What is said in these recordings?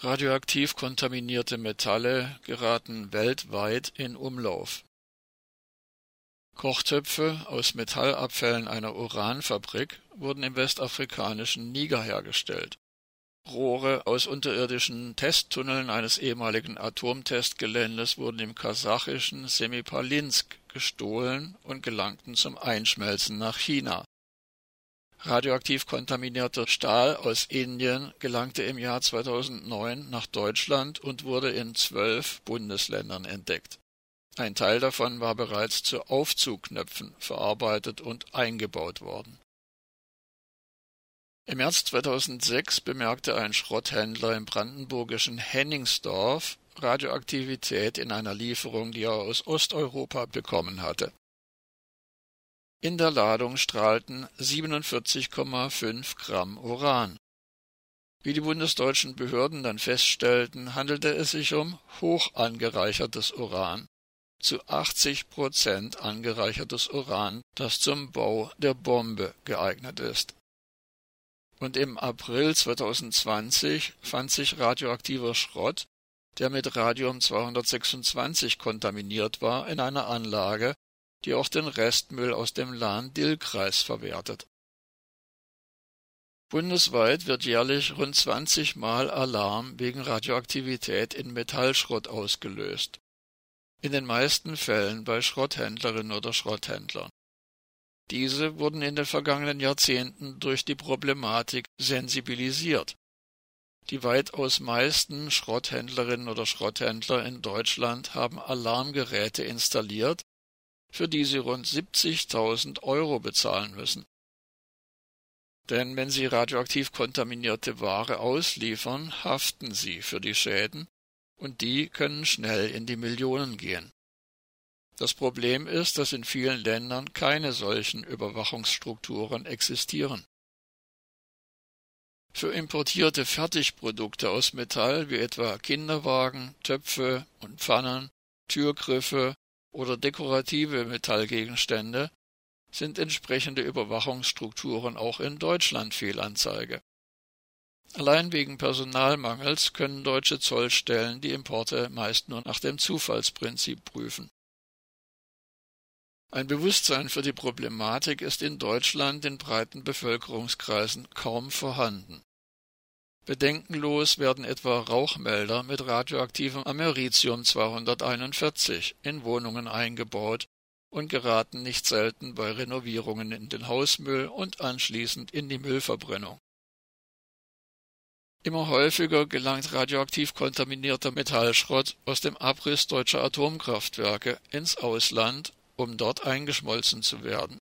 Radioaktiv kontaminierte Metalle geraten weltweit in Umlauf. Kochtöpfe aus Metallabfällen einer Uranfabrik wurden im westafrikanischen Niger hergestellt. Rohre aus unterirdischen Testtunneln eines ehemaligen Atomtestgeländes wurden im kasachischen Semipalinsk gestohlen und gelangten zum Einschmelzen nach China Radioaktiv kontaminierter Stahl aus Indien gelangte im Jahr 2009 nach Deutschland und wurde in zwölf Bundesländern entdeckt. Ein Teil davon war bereits zu Aufzugknöpfen verarbeitet und eingebaut worden. Im März 2006 bemerkte ein Schrotthändler im brandenburgischen Henningsdorf Radioaktivität in einer Lieferung, die er aus Osteuropa bekommen hatte in der Ladung strahlten 47,5 Gramm Uran. Wie die bundesdeutschen Behörden dann feststellten, handelte es sich um hoch angereichertes Uran, zu 80 Prozent angereichertes Uran, das zum Bau der Bombe geeignet ist. Und im April 2020 fand sich radioaktiver Schrott, der mit Radium 226 kontaminiert war, in einer Anlage, die auch den Restmüll aus dem Lahn-Dill-Kreis verwertet. Bundesweit wird jährlich rund 20 Mal Alarm wegen Radioaktivität in Metallschrott ausgelöst. In den meisten Fällen bei Schrotthändlerinnen oder Schrotthändlern. Diese wurden in den vergangenen Jahrzehnten durch die Problematik sensibilisiert. Die weitaus meisten Schrotthändlerinnen oder Schrotthändler in Deutschland haben Alarmgeräte installiert, für die sie rund 70.000 Euro bezahlen müssen. Denn wenn sie radioaktiv kontaminierte Ware ausliefern, haften sie für die Schäden, und die können schnell in die Millionen gehen. Das Problem ist, dass in vielen Ländern keine solchen Überwachungsstrukturen existieren. Für importierte Fertigprodukte aus Metall wie etwa Kinderwagen, Töpfe und Pfannen, Türgriffe oder dekorative Metallgegenstände sind entsprechende Überwachungsstrukturen auch in Deutschland Fehlanzeige. Allein wegen Personalmangels können deutsche Zollstellen die Importe meist nur nach dem Zufallsprinzip prüfen. Ein Bewusstsein für die Problematik ist in Deutschland in breiten Bevölkerungskreisen kaum vorhanden. Bedenkenlos werden etwa Rauchmelder mit radioaktivem Americium 241 in Wohnungen eingebaut und geraten nicht selten bei Renovierungen in den Hausmüll und anschließend in die Müllverbrennung. Immer häufiger gelangt radioaktiv kontaminierter Metallschrott aus dem Abriss deutscher Atomkraftwerke ins Ausland, um dort eingeschmolzen zu werden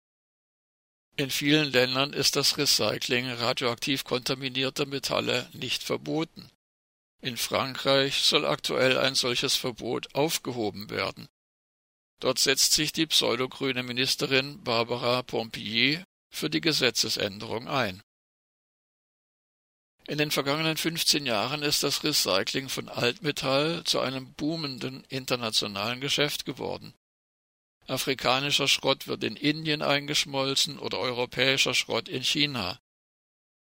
in vielen Ländern ist das Recycling radioaktiv kontaminierter Metalle nicht verboten. In Frankreich soll aktuell ein solches Verbot aufgehoben werden. Dort setzt sich die pseudogrüne Ministerin Barbara Pompillier für die Gesetzesänderung ein. In den vergangenen 15 Jahren ist das Recycling von Altmetall zu einem boomenden internationalen Geschäft geworden. Afrikanischer Schrott wird in Indien eingeschmolzen oder europäischer Schrott in China.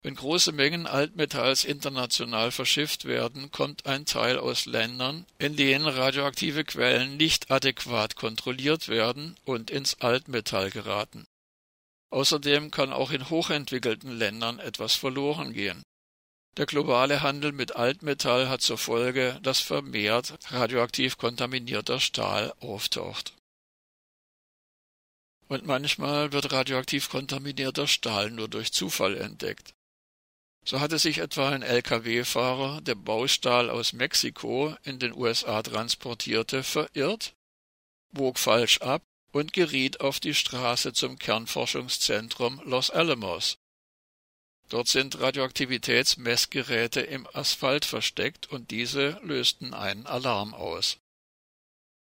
Wenn große Mengen Altmetalls international verschifft werden, kommt ein Teil aus Ländern, in denen radioaktive Quellen nicht adäquat kontrolliert werden und ins Altmetall geraten. Außerdem kann auch in hochentwickelten Ländern etwas verloren gehen. Der globale Handel mit Altmetall hat zur Folge, dass vermehrt radioaktiv kontaminierter Stahl auftaucht und manchmal wird radioaktiv kontaminierter Stahl nur durch Zufall entdeckt. So hatte sich etwa ein Lkw-Fahrer, der Baustahl aus Mexiko in den USA transportierte, verirrt, bog falsch ab und geriet auf die Straße zum Kernforschungszentrum Los Alamos. Dort sind Radioaktivitätsmessgeräte im Asphalt versteckt und diese lösten einen Alarm aus.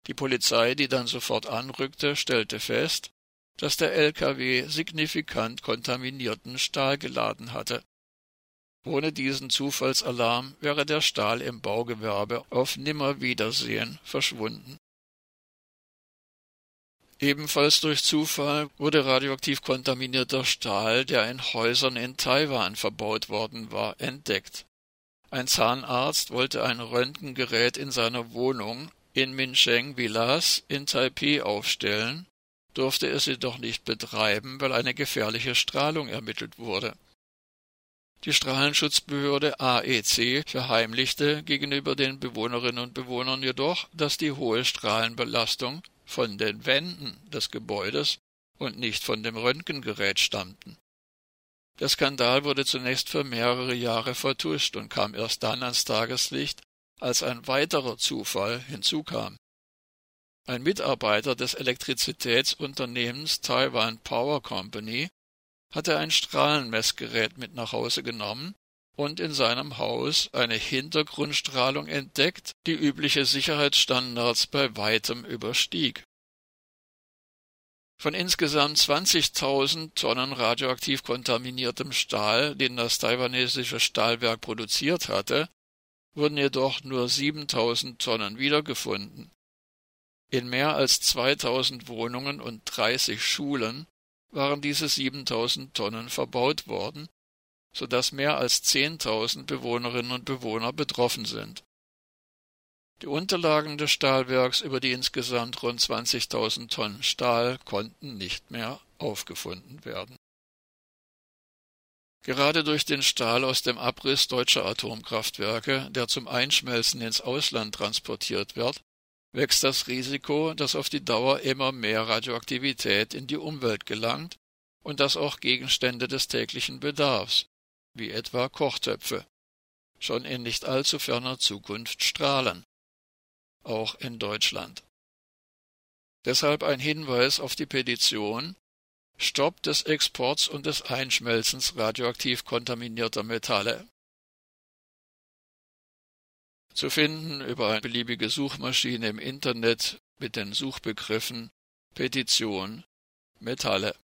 Die Polizei, die dann sofort anrückte, stellte fest, dass der LKW signifikant kontaminierten Stahl geladen hatte. Ohne diesen Zufallsalarm wäre der Stahl im Baugewerbe auf Nimmerwiedersehen verschwunden. Ebenfalls durch Zufall wurde radioaktiv kontaminierter Stahl, der in Häusern in Taiwan verbaut worden war, entdeckt. Ein Zahnarzt wollte ein Röntgengerät in seiner Wohnung in Mincheng Villas in Taipei aufstellen, durfte es jedoch nicht betreiben, weil eine gefährliche Strahlung ermittelt wurde. Die Strahlenschutzbehörde AEC verheimlichte gegenüber den Bewohnerinnen und Bewohnern jedoch, dass die hohe Strahlenbelastung von den Wänden des Gebäudes und nicht von dem Röntgengerät stammten. Der Skandal wurde zunächst für mehrere Jahre vertuscht und kam erst dann ans Tageslicht, als ein weiterer Zufall hinzukam. Ein Mitarbeiter des Elektrizitätsunternehmens Taiwan Power Company hatte ein Strahlenmessgerät mit nach Hause genommen und in seinem Haus eine Hintergrundstrahlung entdeckt, die übliche Sicherheitsstandards bei weitem überstieg. Von insgesamt 20.000 Tonnen radioaktiv kontaminiertem Stahl, den das taiwanesische Stahlwerk produziert hatte, wurden jedoch nur 7.000 Tonnen wiedergefunden. In mehr als 2.000 Wohnungen und 30 Schulen waren diese 7.000 Tonnen verbaut worden, so dass mehr als 10.000 Bewohnerinnen und Bewohner betroffen sind die Unterlagen des Stahlwerks über die insgesamt rund 20.000 Tonnen Stahl konnten nicht mehr aufgefunden werden. Gerade durch den Stahl aus dem Abriss deutscher Atomkraftwerke, der zum Einschmelzen ins Ausland transportiert wird, wächst das Risiko, dass auf die Dauer immer mehr Radioaktivität in die Umwelt gelangt und dass auch Gegenstände des täglichen Bedarfs, wie etwa Kochtöpfe, schon in nicht allzu ferner Zukunft strahlen auch in Deutschland. Deshalb ein Hinweis auf die Petition Stopp des Exports und des Einschmelzens radioaktiv kontaminierter Metalle. Zu finden über eine beliebige Suchmaschine im Internet mit den Suchbegriffen Petition Metalle